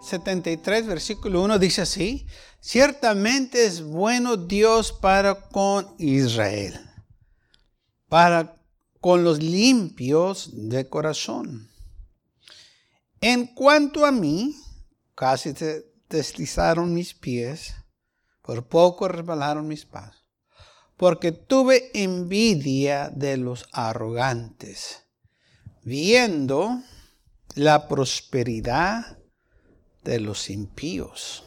73, versículo 1 dice así, ciertamente es bueno Dios para con Israel, para con los limpios de corazón. En cuanto a mí, casi te deslizaron mis pies, por poco resbalaron mis pasos, porque tuve envidia de los arrogantes, viendo la prosperidad de los impíos.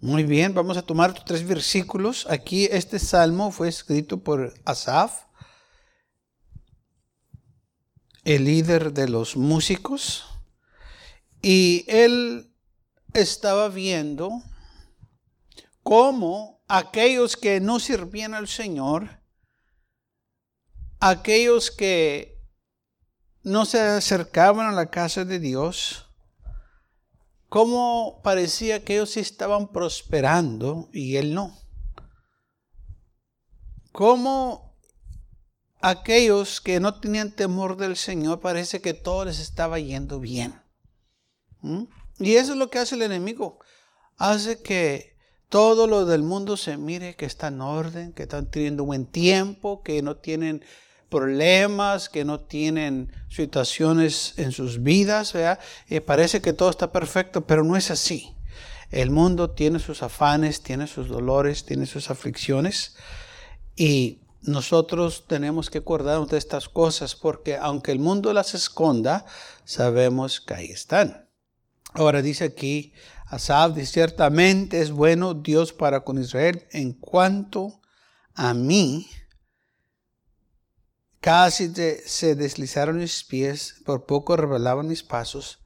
Muy bien, vamos a tomar tres versículos. Aquí este salmo fue escrito por Asaf, el líder de los músicos, y él estaba viendo cómo aquellos que no sirvían al Señor, aquellos que no se acercaban a la casa de Dios, cómo parecía que ellos estaban prosperando y él no. Cómo aquellos que no tenían temor del Señor parece que todo les estaba yendo bien. ¿Mm? Y eso es lo que hace el enemigo. Hace que todo lo del mundo se mire que está en orden, que están teniendo buen tiempo, que no tienen problemas, que no tienen situaciones en sus vidas, y parece que todo está perfecto, pero no es así. El mundo tiene sus afanes, tiene sus dolores, tiene sus aflicciones y nosotros tenemos que acordarnos de estas cosas porque aunque el mundo las esconda, sabemos que ahí están. Ahora dice aquí, Asaf, ciertamente es bueno Dios para con Israel en cuanto a mí, Casi se deslizaron mis pies, por poco revelaban mis pasos,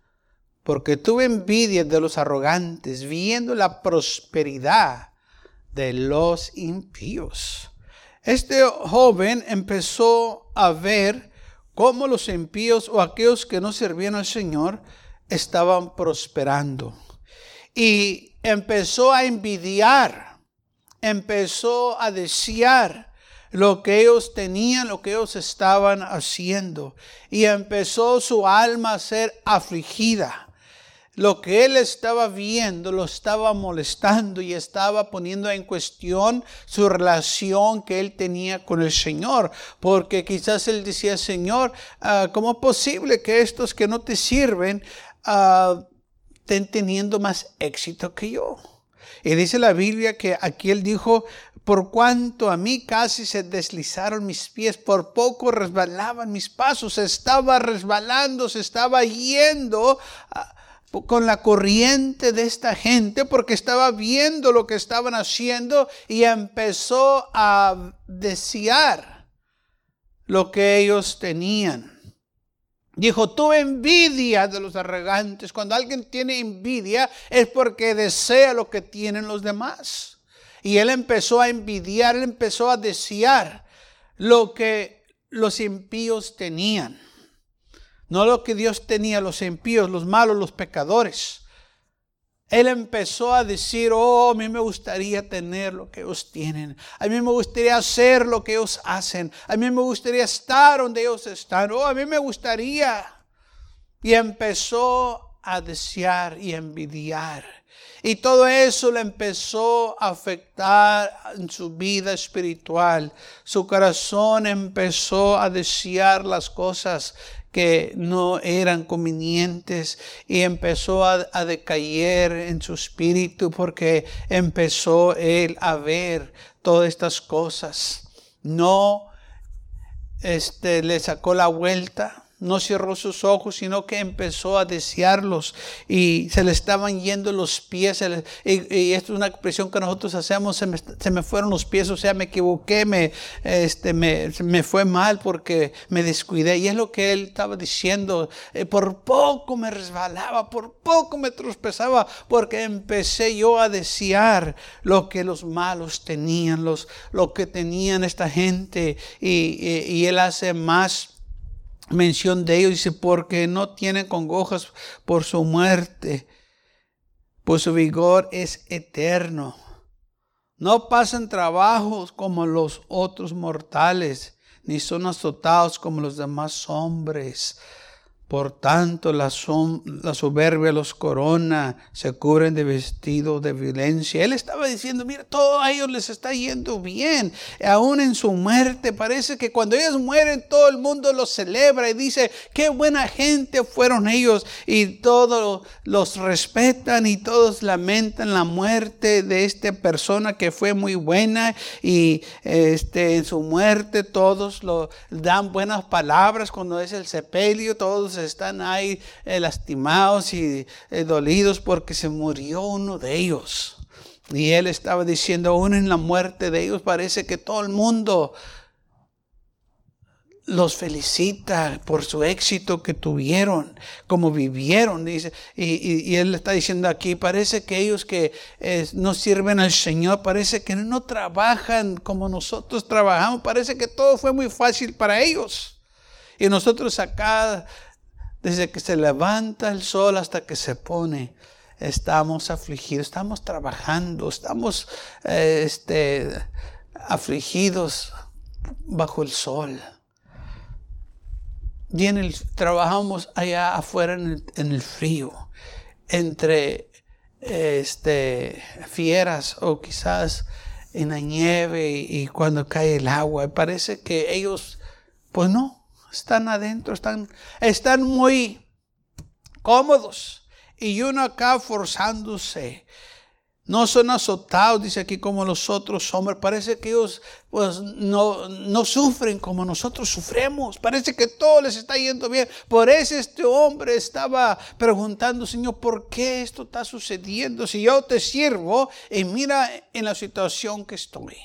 porque tuve envidia de los arrogantes, viendo la prosperidad de los impíos. Este joven empezó a ver cómo los impíos o aquellos que no servían al Señor estaban prosperando. Y empezó a envidiar, empezó a desear lo que ellos tenían, lo que ellos estaban haciendo. Y empezó su alma a ser afligida. Lo que él estaba viendo lo estaba molestando y estaba poniendo en cuestión su relación que él tenía con el Señor. Porque quizás él decía, Señor, ah, ¿cómo es posible que estos que no te sirven uh, estén teniendo más éxito que yo? Y dice la Biblia que aquí él dijo, por cuanto a mí casi se deslizaron mis pies, por poco resbalaban mis pasos, estaba resbalando, se estaba yendo ah, con la corriente de esta gente porque estaba viendo lo que estaban haciendo y empezó a desear lo que ellos tenían. Dijo, tú envidia de los arrogantes. Cuando alguien tiene envidia es porque desea lo que tienen los demás. Y él empezó a envidiar, él empezó a desear lo que los impíos tenían. No lo que Dios tenía, los impíos, los malos, los pecadores. Él empezó a decir, oh, a mí me gustaría tener lo que ellos tienen. A mí me gustaría hacer lo que ellos hacen. A mí me gustaría estar donde ellos están. Oh, a mí me gustaría. Y empezó a desear y envidiar. Y todo eso le empezó a afectar en su vida espiritual. Su corazón empezó a desear las cosas que no eran convenientes y empezó a, decaer en su espíritu porque empezó él a ver todas estas cosas. No este, le sacó la vuelta, no cerró sus ojos, sino que empezó a desearlos y se le estaban yendo los pies. Y, esto es una expresión que nosotros hacemos, se me, fueron los pies, o sea, me equivoqué, me, este, me, me, fue mal porque me descuidé. Y es lo que él estaba diciendo, eh, por poco me resbalaba, por poco me tropezaba, porque empecé yo a desear lo que los malos tenían, los, lo que tenían esta gente. y, y él hace más mención de ellos, dice, porque no tienen congojas por su muerte, pues su vigor es eterno. No pasan trabajos como los otros mortales, ni son azotados como los demás hombres. Por tanto, la, soberbia los corona, se cubren de vestido de violencia. Él estaba diciendo, mira, todo a ellos les está yendo bien. Aún en su muerte, parece que cuando ellos mueren, todo el mundo los celebra y dice, qué buena gente fueron ellos. Y todos los respetan y todos lamentan la muerte de esta persona que fue muy buena. Y este, en su muerte todos lo dan buenas palabras cuando es el sepelio, todos están ahí eh, lastimados y eh, dolidos porque se murió uno de ellos. Y él estaba diciendo, aún en la muerte de ellos parece que todo el mundo los felicita por su éxito que tuvieron, como vivieron, dice. Y, él está diciendo aquí, parece que ellos que eh, no sirven al Señor, parece que no trabajan como nosotros trabajamos, parece que todo fue muy fácil para ellos. Y nosotros acá desde que se levanta el sol hasta que se pone, estamos afligidos, estamos trabajando, estamos eh, este, afligidos bajo el sol. Y trabajamos allá afuera en el, frío, entre este, fieras o quizás en la nieve y, cuando cae el agua. parece que ellos, pues no, están adentro, están, están muy cómodos. Y uno acá forzándose. No son azotados, dice aquí, como los otros hombres. Parece que ellos pues, no, no sufren como nosotros sufremos. Parece que todo les está yendo bien. Por eso este hombre estaba preguntando, Señor, ¿por qué esto está sucediendo? Si yo te sirvo y mira en la situación que estoy.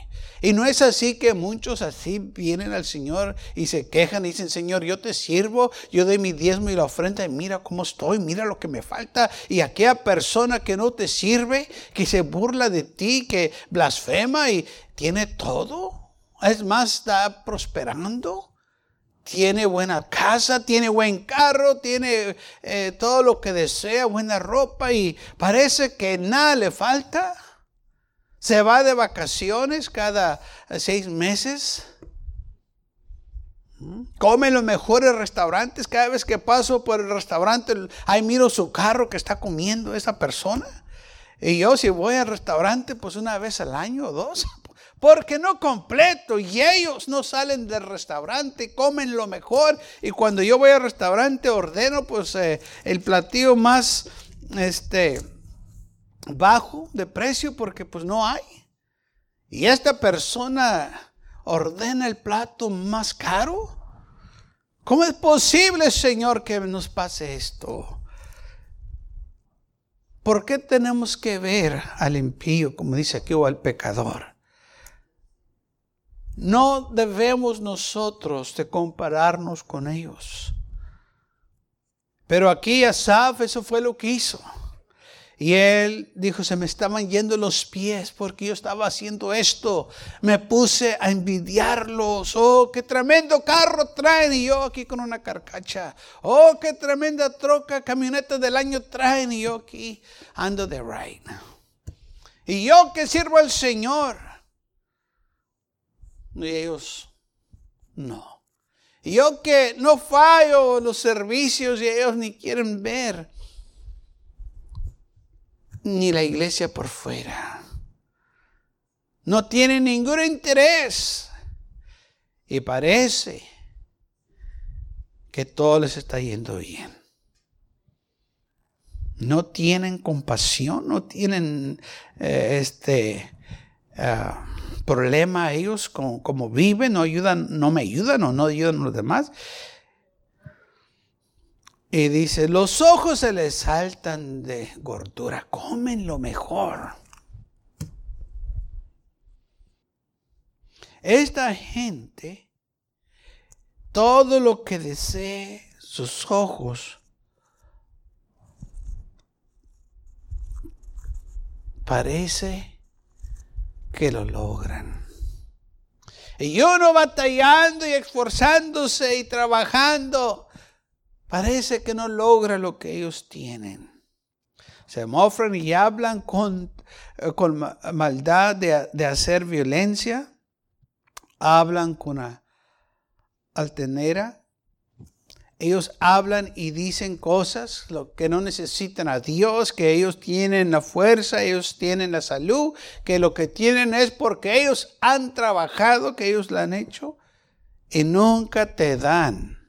Y no es así que muchos así vienen al Señor y se quejan y dicen, Señor, yo te sirvo, yo doy mi diezmo y la ofrenda y mira cómo estoy, mira lo que me falta. Y aquella persona que no te sirve, que se burla de ti, que blasfema y tiene todo. Es más, está prosperando tiene buena casa, tiene buen carro, tiene eh, todo lo que desea, buena ropa y parece que nada le falta. Se va de vacaciones cada seis meses. Come en los mejores restaurantes. Cada vez que paso por el restaurante, ahí miro su carro que está comiendo esa persona. Y yo si voy al restaurante, pues una vez al año o dos. Porque no completo. Y ellos no salen del restaurante, comen lo mejor. Y cuando yo voy al restaurante, ordeno pues eh, el platillo más, este, bajo de precio porque pues no hay. Y esta persona ordena el plato más caro. ¿Cómo es posible, Señor, que nos pase esto? ¿Por qué tenemos que ver al impío, como dice aquí, o al pecador? No debemos nosotros de compararnos con ellos. Pero aquí Asaf eso fue lo que hizo. Y él dijo, se me estaban yendo los pies porque yo estaba haciendo esto. Me puse a envidiarlos. Oh, qué tremendo carro traen. Y yo aquí con una carcacha. Oh, qué tremenda troca, camioneta del año traen. Y yo aquí ando de right. Y yo que sirvo al Señor. Y ellos, no. Yo que no fallo los servicios y ellos ni quieren ver ni la iglesia por fuera. No tienen ningún interés. Y parece que todo les está yendo bien. No tienen compasión, no tienen eh, este ah, problema ellos como, como, viven, no ayudan, no me ayudan o no ayudan a los demás. Y dice, los ojos se les saltan de gordura, comen lo mejor. Esta gente, todo lo que desee sus ojos, parece que lo logran. Y uno batallando y esforzándose y trabajando parece que no logra lo que ellos tienen. Se mofran y hablan con, eh, con maldad de, de, hacer violencia, hablan con altenera. Ellos hablan y dicen cosas lo que no necesitan a Dios, que ellos tienen la fuerza, ellos tienen la salud, que lo que tienen es porque ellos han trabajado, que ellos lo han hecho, y nunca te dan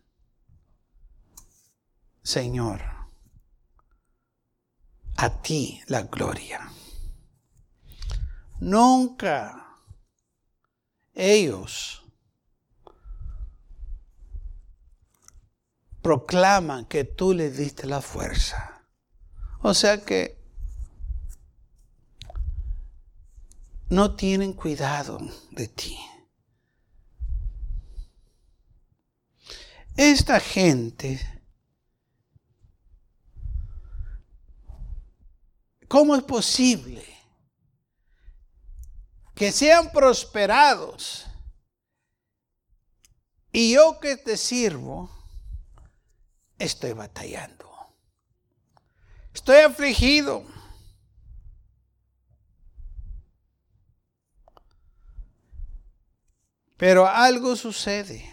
Señor, a ti la gloria. Nunca ellos proclaman que tú les diste la fuerza. O sea que no tienen cuidado de ti. Esta gente ¿Cómo es posible que sean prosperados y yo que te sirvo estoy batallando? Estoy afligido. Pero algo sucede.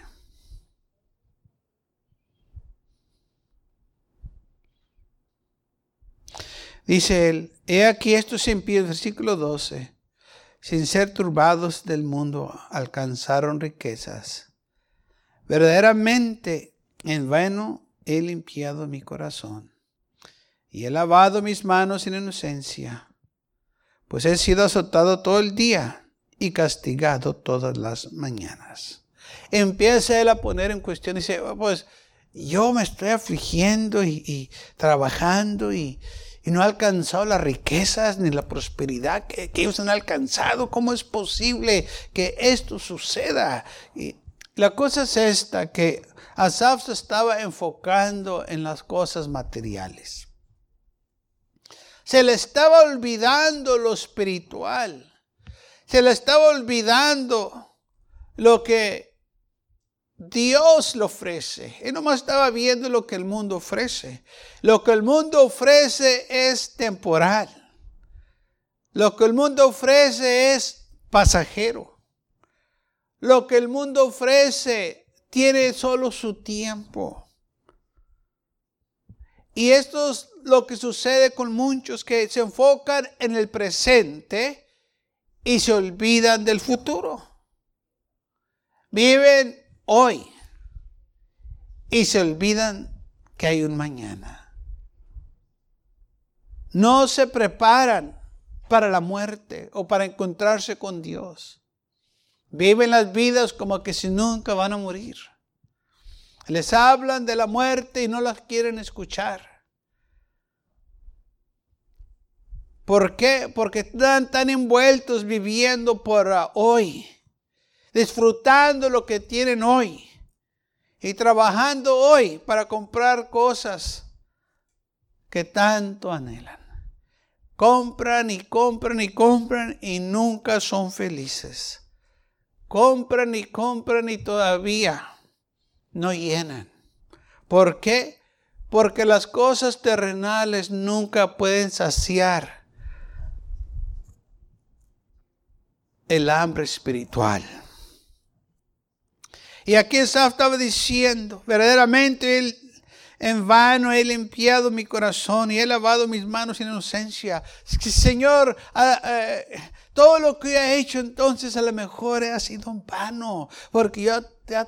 Dice él, he aquí estos impíos, versículo 12, sin ser turbados del mundo, alcanzaron riquezas. Verdaderamente en vano he limpiado mi corazón y he lavado mis manos en inocencia, pues he sido azotado todo el día y castigado todas las mañanas. Empieza él a poner en cuestión y dice, oh, pues yo me estoy afligiendo y, trabajando y, no ha alcanzado las riquezas ni la prosperidad que, ellos han alcanzado. ¿Cómo es posible que esto suceda? Y la cosa es esta, que Asaf se estaba enfocando en las cosas materiales. Se le estaba olvidando lo espiritual. Se le estaba olvidando lo que Dios lo ofrece. Él nomás estaba viendo lo que el mundo ofrece. Lo que el mundo ofrece es temporal. Lo que el mundo ofrece es pasajero. Lo que el mundo ofrece tiene solo su tiempo. Y esto es lo que sucede con muchos que se enfocan en el presente y se olvidan del futuro. Viven hoy y se olvidan que hay un mañana. No se preparan para la muerte o para encontrarse con Dios. Viven las vidas como que si nunca van a morir. Les hablan de la muerte y no las quieren escuchar. ¿Por qué? Porque están tan envueltos viviendo por hoy disfrutando lo que tienen hoy y trabajando hoy para comprar cosas que tanto anhelan. Compran y compran y compran y nunca son felices. Compran y compran y todavía no llenan. ¿Por qué? Porque las cosas terrenales nunca pueden saciar el hambre espiritual. Y aquí estaba diciendo, verdaderamente él, en vano he limpiado mi corazón y he lavado mis manos en inocencia. Señor, ah, eh, todo lo que he hecho entonces a lo mejor ha sido en vano, porque yo te he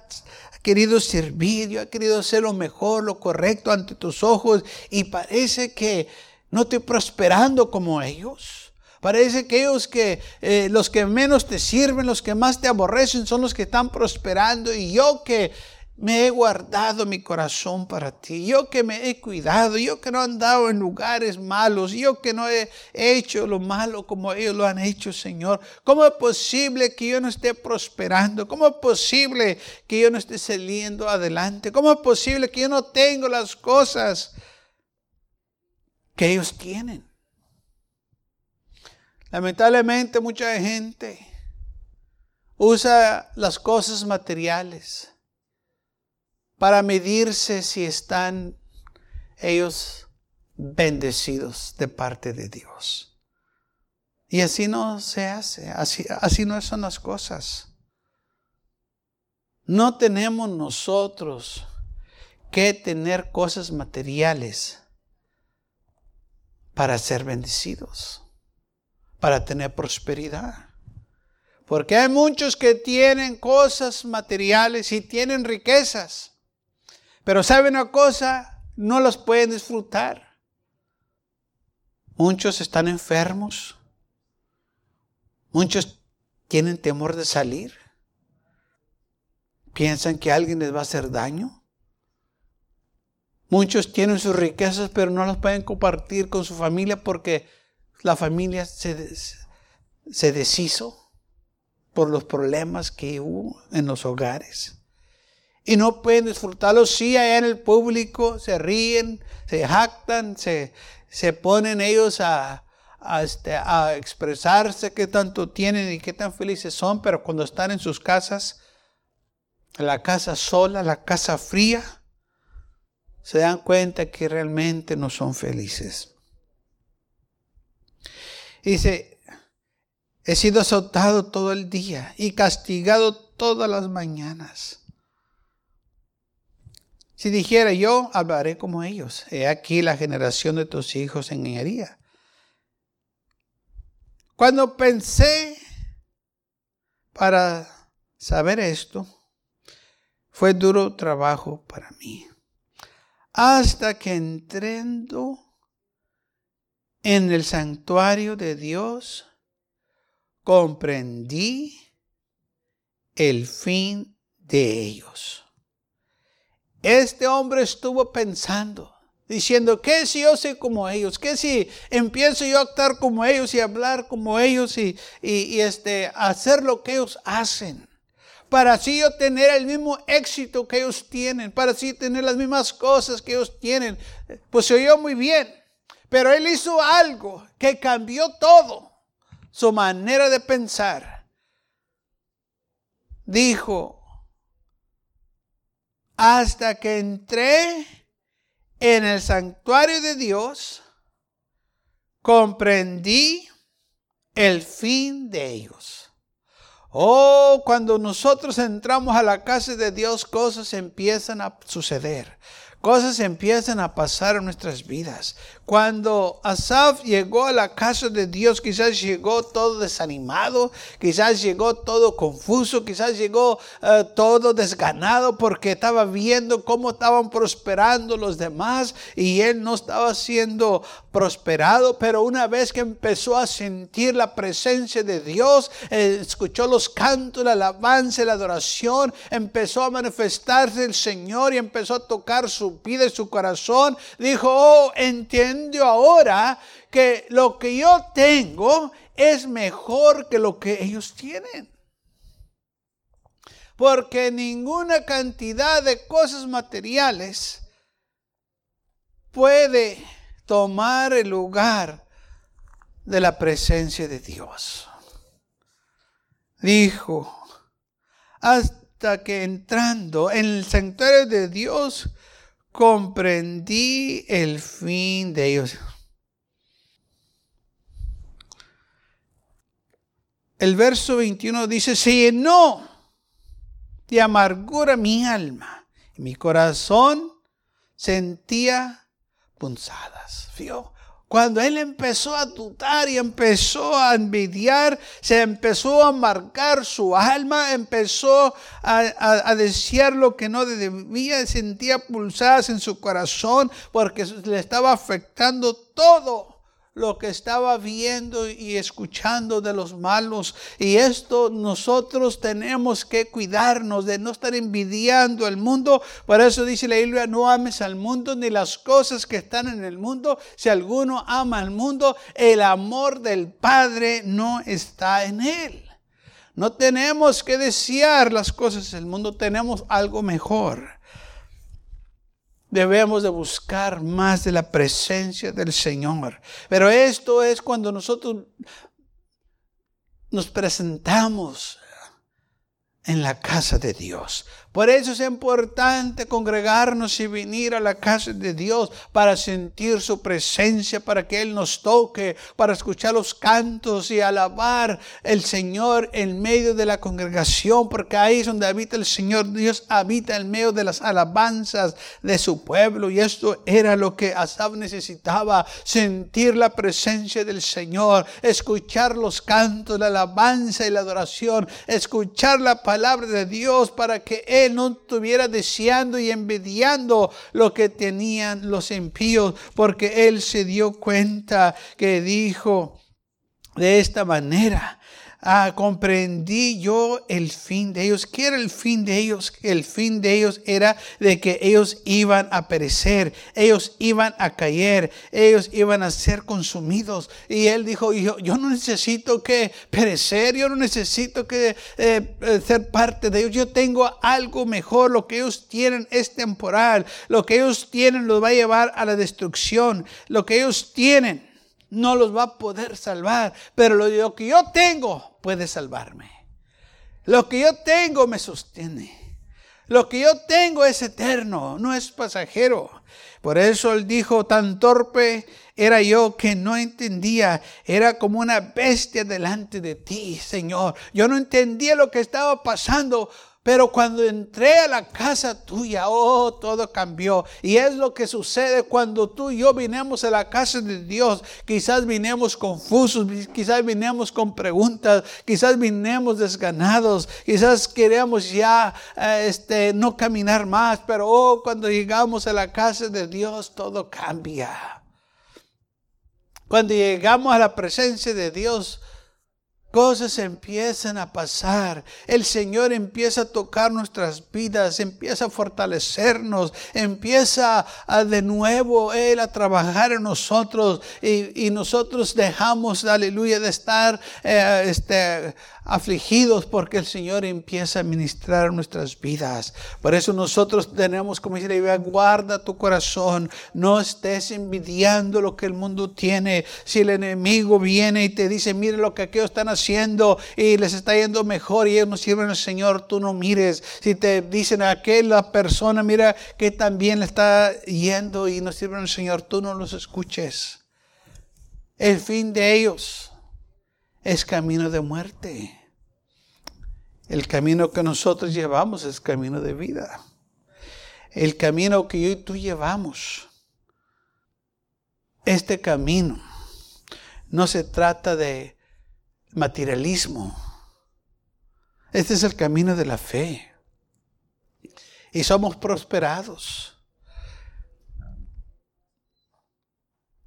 querido servir, yo he querido hacer lo mejor, lo correcto ante tus ojos y parece que no estoy prosperando como ellos. Parece que ellos que eh, los que menos te sirven, los que más te aborrecen, son los que están prosperando. Y yo que me he guardado mi corazón para ti, yo que me he cuidado, yo que no he andado en lugares malos, yo que no he hecho lo malo como ellos lo han hecho, Señor. ¿Cómo es posible que yo no esté prosperando? ¿Cómo es posible que yo no esté saliendo adelante? ¿Cómo es posible que yo no tengo las cosas que ellos tienen? Lamentablemente mucha gente usa las cosas materiales para medirse si están ellos bendecidos de parte de Dios. Y así no se hace, así, así no son las cosas. No tenemos nosotros que tener cosas materiales para ser bendecidos, para tener prosperidad. Porque hay muchos que tienen cosas materiales y tienen riquezas pero ¿sabe una cosa? No los pueden disfrutar. Muchos están enfermos. Muchos tienen temor de salir. Piensan que alguien les va a hacer daño. Muchos tienen sus riquezas, pero no las pueden compartir con su familia porque la familia se, se deshizo por los problemas que hubo en los hogares y no pueden disfrutarlo. Sí, allá en el público se ríen, se jactan, se, se ponen ellos a, a, este, a expresarse qué tanto tienen y qué tan felices son, pero cuando están en sus casas, la casa sola, la casa fría, se dan cuenta que realmente no son felices. Dice, he sido azotado todo el día y castigado todas las mañanas. Si dijera yo, hablaré como ellos. He aquí la generación de tus hijos en engañaría. Cuando pensé para saber esto, fue duro trabajo para mí. Hasta que entrando en el santuario de Dios, comprendí el fin de ellos. Este hombre estuvo pensando, diciendo, ¿qué si yo soy como ellos? ¿Qué si empiezo yo a actuar como ellos y hablar como ellos y, este, hacer lo que ellos hacen? Para así yo tener el mismo éxito que ellos tienen, para así tener las mismas cosas que ellos tienen. Pues se oyó muy bien, pero él hizo algo que cambió todo, su manera de pensar. Dijo, hasta que entré en el santuario de Dios, comprendí el fin de ellos. Oh, cuando nosotros entramos a la casa de Dios, cosas empiezan a suceder. Cosas empiezan a pasar en nuestras vidas. Cuando Asaf llegó a la casa de Dios, quizás llegó todo desanimado, quizás llegó todo confuso, quizás llegó eh, todo desganado porque estaba viendo cómo estaban prosperando los demás y él no estaba siendo prosperado, pero una vez que empezó a sentir la presencia de Dios, eh, escuchó los cantos, la alabanza, la adoración, empezó a manifestarse el Señor y empezó a tocar su y su corazón, dijo, oh, entiendo ahora que lo que yo tengo es mejor que lo que ellos tienen. Porque ninguna cantidad de cosas materiales puede tomar el lugar de la presencia de Dios. Dijo, hasta que entrando en el santuario de Dios, comprendí el fin de ellos. El verso 21 dice, se llenó de amargura mi alma y mi corazón sentía punzadas. Cuando él empezó a tutar y empezó a envidiar, se empezó a marcar su alma, empezó a, a, desear lo que no debía, sentía pulsadas en su corazón porque le estaba afectando todo lo que estaba viendo y escuchando de los malos. Y esto nosotros tenemos que cuidarnos de no estar envidiando al mundo. Por eso dice la Biblia, no ames al mundo ni las cosas que están en el mundo. Si alguno ama al mundo, el amor del Padre no está en él. No tenemos que desear las cosas del mundo, tenemos algo mejor debemos de buscar más de la presencia del Señor. Pero esto es cuando nosotros nos presentamos en la casa de Dios. Por eso es importante congregarnos y venir a la casa de Dios para sentir su presencia, para que Él nos toque, para escuchar los cantos y alabar el Señor en medio de la congregación, porque ahí es donde habita el Señor. Dios habita en medio de las alabanzas de su pueblo y esto era lo que Asaf necesitaba, sentir la presencia del Señor, escuchar los cantos, la alabanza y la adoración, escuchar la palabra de Dios para que Él no estuviera deseando y envidiando lo que tenían los impíos, porque él se dio cuenta que dijo de esta manera, ah, comprendí yo el fin de ellos. ¿Qué era el fin de ellos? El fin de ellos era de que ellos iban a perecer, ellos iban a caer, ellos iban a ser consumidos. Y él dijo, yo, yo no necesito que perecer, yo no necesito que eh, eh, ser parte de ellos. Yo tengo algo mejor. Lo que ellos tienen es temporal. Lo que ellos tienen los va a llevar a la destrucción. Lo que ellos tienen no los va a poder salvar, pero lo que yo tengo puede salvarme. Lo que yo tengo me sostiene. Lo que yo tengo es eterno, no es pasajero. Por eso él dijo, tan torpe era yo que no entendía, era como una bestia delante de ti, Señor. Yo no entendía lo que estaba pasando, pero cuando entré a la casa tuya, oh, todo cambió. Y es lo que sucede cuando tú y yo vinimos a la casa de Dios. Quizás vinimos confusos, quizás vinimos con preguntas, quizás vinimos desganados, quizás queremos ya eh, este, no caminar más. Pero oh, cuando llegamos a la casa de Dios, todo cambia. Cuando llegamos a la presencia de Dios, Cosas empiezan a pasar. El Señor empieza a tocar nuestras vidas, empieza a fortalecernos, empieza a de nuevo Él a trabajar en nosotros y, nosotros dejamos, aleluya, de estar eh, este, afligidos porque el Señor empieza a ministrar nuestras vidas. Por eso nosotros tenemos como decir, guarda tu corazón, no estés envidiando lo que el mundo tiene. Si el enemigo viene y te dice, mire lo que aquellos están haciendo y les está yendo mejor y ellos no sirven al Señor, tú no mires. Si te dicen a aquella persona, mira que también le está yendo y no sirven al Señor, tú no los escuches. El fin de ellos es camino de muerte. El camino que nosotros llevamos es camino de vida. El camino que yo y tú llevamos, este camino, no se trata de materialismo. Este es el camino de la fe. Y somos prosperados.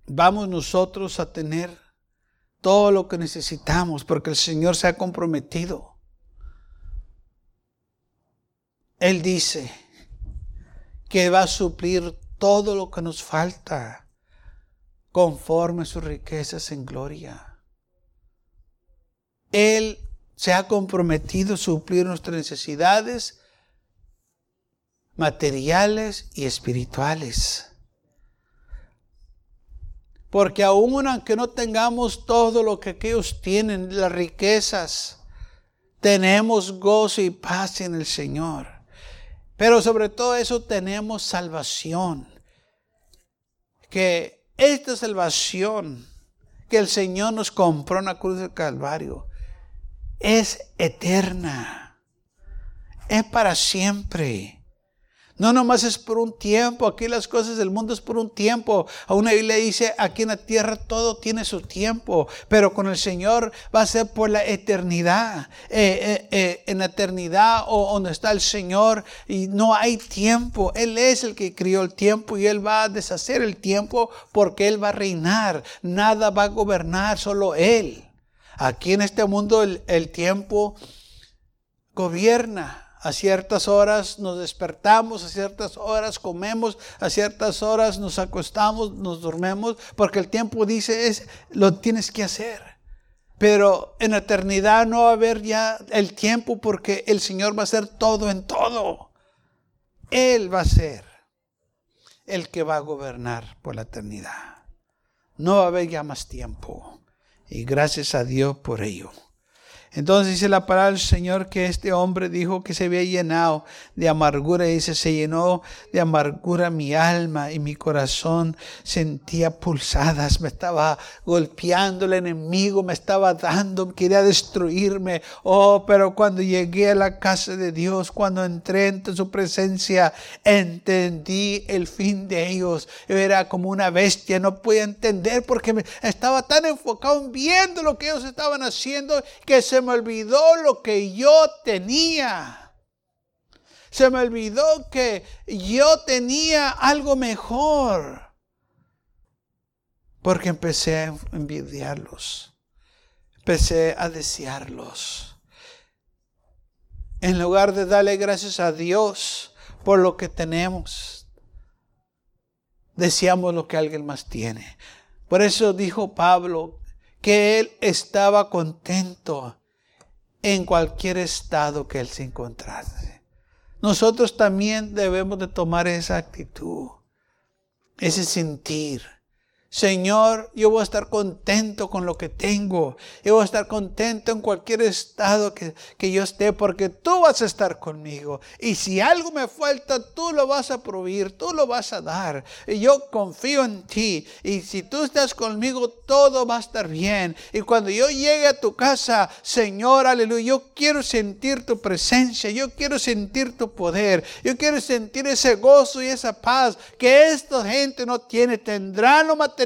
Vamos nosotros a tener todo lo que necesitamos porque el Señor se ha comprometido. Él dice que va a suplir todo lo que nos falta conforme a sus riquezas en gloria. Él se ha comprometido a suplir nuestras necesidades materiales y espirituales. Porque aún aunque no tengamos todo lo que aquellos tienen, las riquezas, tenemos gozo y paz en el Señor. Pero sobre todo eso tenemos salvación. Que esta salvación que el Señor nos compró en la cruz del Calvario es eterna. Es para siempre. No nomás es por un tiempo, aquí las cosas del mundo es por un tiempo. A una Biblia dice, aquí en la tierra todo tiene su tiempo, pero con el Señor va a ser por la eternidad. Eh, eh, eh, en la eternidad o donde está el Señor y no hay tiempo. Él es el que crió el tiempo y Él va a deshacer el tiempo porque Él va a reinar. Nada va a gobernar, solo Él. Aquí en este mundo el tiempo gobierna a ciertas horas nos despertamos, a ciertas horas comemos, a ciertas horas nos acostamos, nos dormemos, porque el tiempo dice es lo tienes que hacer. Pero en eternidad no va a haber ya el tiempo porque el Señor va a ser todo en todo. Él va a ser el que va a gobernar por la eternidad. No va a haber ya más tiempo. Y gracias a Dios por ello. Entonces dice la palabra del Señor que este hombre dijo que se había llenado de amargura. Y dice, se llenó de amargura mi alma y mi corazón sentía pulsadas. Me estaba golpeando el enemigo, me estaba dando, quería destruirme. Oh, pero cuando llegué a la casa de Dios, cuando entré en su presencia, entendí el fin de ellos. Yo era como una bestia, no podía entender porque estaba tan enfocado en viendo lo que ellos estaban haciendo que se me olvidó lo que yo tenía. Se me olvidó que yo tenía algo mejor. Porque empecé a envidiarlos. Empecé a desearlos. En lugar de darle gracias a Dios por lo que tenemos, deseamos lo que alguien más tiene. Por eso dijo Pablo que él estaba contento en cualquier estado que él se encontrase. Nosotros también debemos de tomar esa actitud, ese sentir. Señor, yo voy a estar contento con lo que tengo. Yo voy a estar contento en cualquier estado que, que, yo esté porque tú vas a estar conmigo. Y si algo me falta, tú lo vas a proveer, tú lo vas a dar. Y yo confío en ti. Y si tú estás conmigo, todo va a estar bien. Y cuando yo llegue a tu casa, Señor, aleluya, yo quiero sentir tu presencia. Yo quiero sentir tu poder. Yo quiero sentir ese gozo y esa paz que esta gente no tiene. Tendrán lo material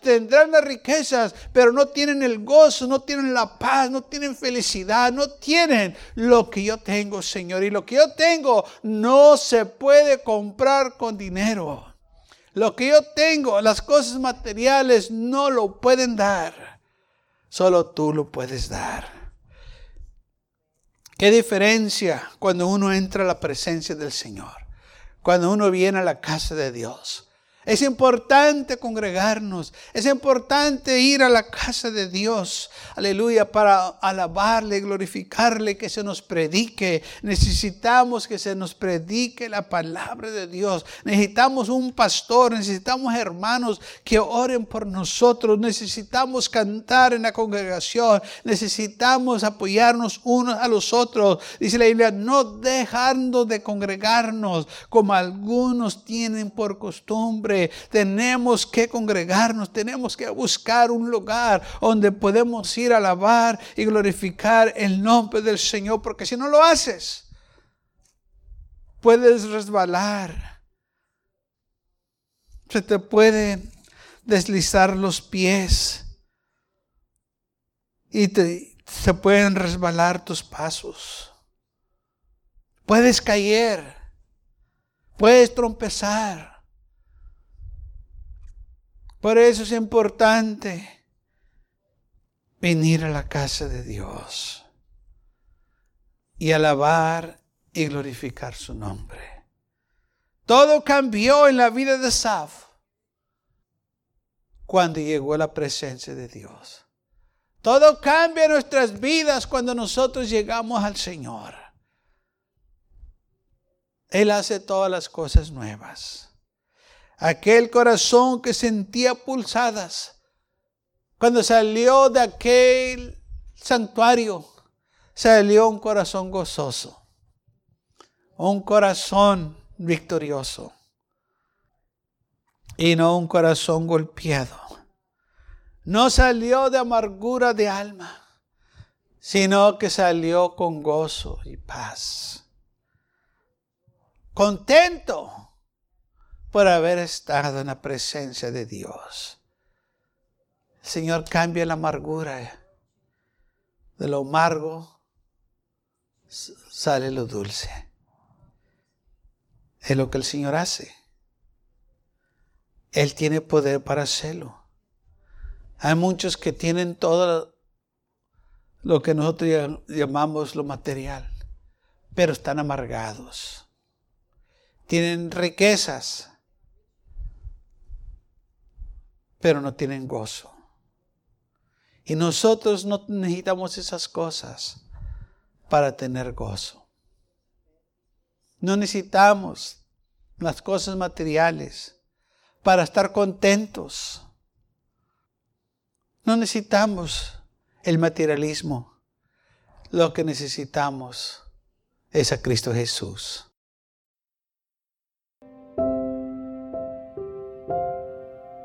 tendrán las riquezas, pero no tienen el gozo, no tienen la paz, no tienen felicidad, no tienen lo que yo tengo, Señor. Y lo que yo tengo no se puede comprar con dinero. Lo que yo tengo, las cosas materiales no lo pueden dar. Solo tú lo puedes dar. ¿Qué diferencia cuando uno entra a la presencia del Señor? Cuando uno viene a la casa de Dios. Es importante congregarnos. Es importante ir a la casa de Dios. Aleluya. Para alabarle, glorificarle, que se nos predique. Necesitamos que se nos predique la palabra de Dios. Necesitamos un pastor. Necesitamos hermanos que oren por nosotros. Necesitamos cantar en la congregación. Necesitamos apoyarnos unos a los otros. Dice la Biblia, no dejando de congregarnos como algunos tienen por costumbre tenemos que congregarnos, tenemos que buscar un lugar donde podemos ir a alabar y glorificar el nombre del Señor, porque si no lo haces, puedes resbalar. Se te pueden deslizar los pies y te, se pueden resbalar tus pasos. Puedes caer, puedes trompezar. Por eso es importante venir a la casa de Dios y alabar y glorificar su nombre. Todo cambió en la vida de Saf cuando llegó a la presencia de Dios. Todo cambia en nuestras vidas cuando nosotros llegamos al Señor. Él hace todas las cosas nuevas aquel corazón que sentía pulsadas. Cuando salió de aquel santuario, salió un corazón gozoso, un corazón victorioso y no un corazón golpeado. No salió de amargura de alma, sino que salió con gozo y paz. contento por haber estado en la presencia de Dios. El Señor cambia la amargura. De lo amargo sale lo dulce. Es lo que el Señor hace. Él tiene poder para hacerlo. Hay muchos que tienen todo lo que nosotros llamamos lo material, pero están amargados. Tienen riquezas, pero no tienen gozo. Y nosotros no necesitamos esas cosas para tener gozo. No necesitamos las cosas materiales para estar contentos. No necesitamos el materialismo. Lo que necesitamos es a Cristo Jesús.